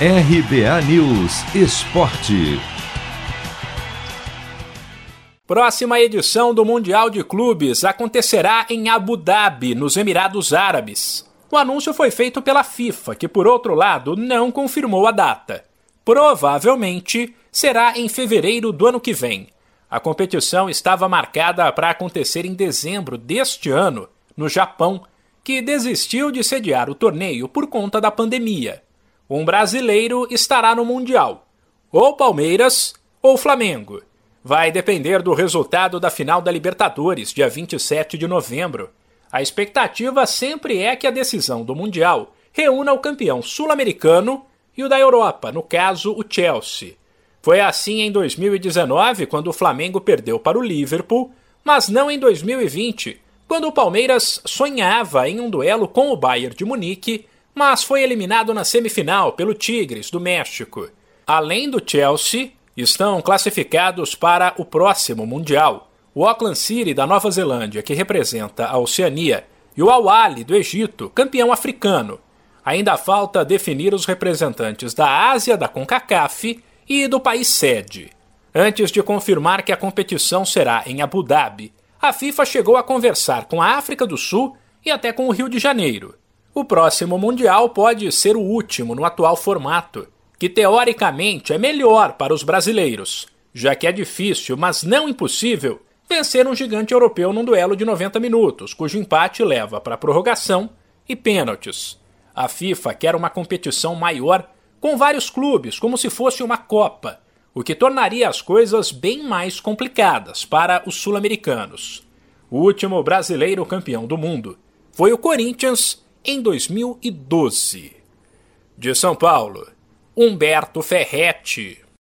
RBA News Esporte. Próxima edição do Mundial de Clubes acontecerá em Abu Dhabi, nos Emirados Árabes. O anúncio foi feito pela FIFA, que por outro lado não confirmou a data. Provavelmente será em fevereiro do ano que vem. A competição estava marcada para acontecer em dezembro deste ano, no Japão, que desistiu de sediar o torneio por conta da pandemia um brasileiro estará no Mundial. Ou Palmeiras ou Flamengo. Vai depender do resultado da final da Libertadores, dia 27 de novembro. A expectativa sempre é que a decisão do Mundial reúna o campeão sul-americano e o da Europa, no caso, o Chelsea. Foi assim em 2019, quando o Flamengo perdeu para o Liverpool, mas não em 2020, quando o Palmeiras sonhava em um duelo com o Bayern de Munique mas foi eliminado na semifinal pelo Tigres do México. Além do Chelsea, estão classificados para o próximo Mundial o Auckland City da Nova Zelândia, que representa a Oceania, e o Al do Egito, campeão africano. Ainda falta definir os representantes da Ásia, da CONCACAF e do país sede. Antes de confirmar que a competição será em Abu Dhabi, a FIFA chegou a conversar com a África do Sul e até com o Rio de Janeiro. O próximo Mundial pode ser o último no atual formato, que teoricamente é melhor para os brasileiros, já que é difícil, mas não impossível, vencer um gigante europeu num duelo de 90 minutos, cujo empate leva para prorrogação e pênaltis. A FIFA quer uma competição maior, com vários clubes, como se fosse uma Copa, o que tornaria as coisas bem mais complicadas para os sul-americanos. O último brasileiro campeão do mundo foi o Corinthians em 2012. De São Paulo, Humberto Ferretti.